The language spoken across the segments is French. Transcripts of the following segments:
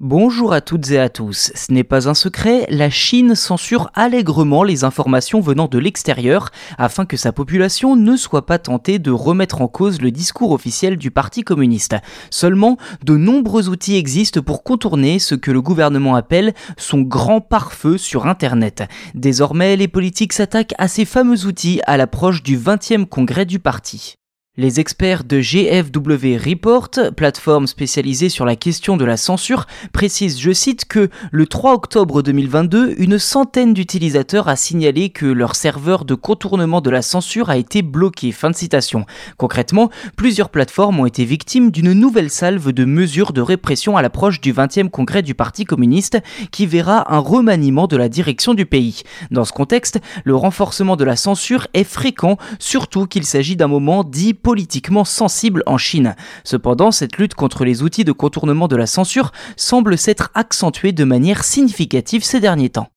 Bonjour à toutes et à tous. Ce n'est pas un secret, la Chine censure allègrement les informations venant de l'extérieur afin que sa population ne soit pas tentée de remettre en cause le discours officiel du Parti communiste. Seulement, de nombreux outils existent pour contourner ce que le gouvernement appelle son grand pare-feu sur Internet. Désormais, les politiques s'attaquent à ces fameux outils à l'approche du 20e congrès du parti. Les experts de GFW Report, plateforme spécialisée sur la question de la censure, précisent, je cite, que le 3 octobre 2022, une centaine d'utilisateurs a signalé que leur serveur de contournement de la censure a été bloqué. Fin de citation. Concrètement, plusieurs plateformes ont été victimes d'une nouvelle salve de mesures de répression à l'approche du 20e congrès du Parti communiste qui verra un remaniement de la direction du pays. Dans ce contexte, le renforcement de la censure est fréquent, surtout qu'il s'agit d'un moment dit politiquement sensible en Chine. Cependant, cette lutte contre les outils de contournement de la censure semble s'être accentuée de manière significative ces derniers temps.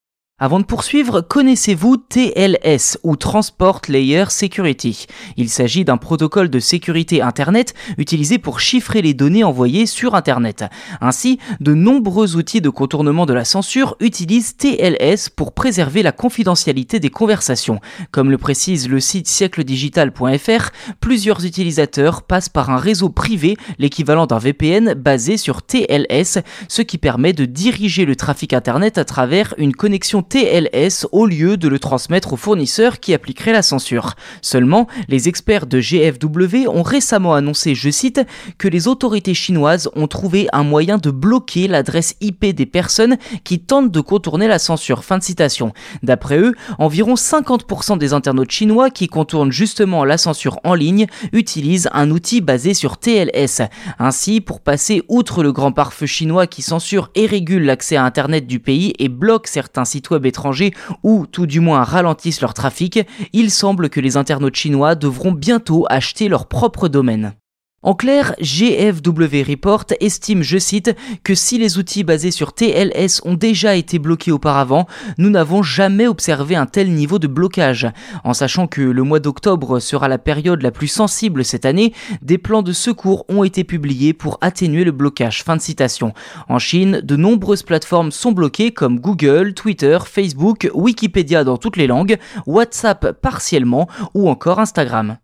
Avant de poursuivre, connaissez-vous TLS ou Transport Layer Security? Il s'agit d'un protocole de sécurité Internet utilisé pour chiffrer les données envoyées sur Internet. Ainsi, de nombreux outils de contournement de la censure utilisent TLS pour préserver la confidentialité des conversations. Comme le précise le site siècledigital.fr, plusieurs utilisateurs passent par un réseau privé, l'équivalent d'un VPN basé sur TLS, ce qui permet de diriger le trafic Internet à travers une connexion TLS au lieu de le transmettre aux fournisseurs qui appliqueraient la censure. Seulement, les experts de GFW ont récemment annoncé, je cite, que les autorités chinoises ont trouvé un moyen de bloquer l'adresse IP des personnes qui tentent de contourner la censure. Fin de citation. D'après eux, environ 50% des internautes chinois qui contournent justement la censure en ligne utilisent un outil basé sur TLS. Ainsi, pour passer outre le grand pare-feu chinois qui censure et régule l'accès à Internet du pays et bloque certains sites étrangers ou tout du moins ralentissent leur trafic, il semble que les internautes chinois devront bientôt acheter leur propre domaine. En clair, GFW Report estime, je cite, que si les outils basés sur TLS ont déjà été bloqués auparavant, nous n'avons jamais observé un tel niveau de blocage. En sachant que le mois d'octobre sera la période la plus sensible cette année, des plans de secours ont été publiés pour atténuer le blocage. Fin de citation. En Chine, de nombreuses plateformes sont bloquées comme Google, Twitter, Facebook, Wikipédia dans toutes les langues, WhatsApp partiellement ou encore Instagram.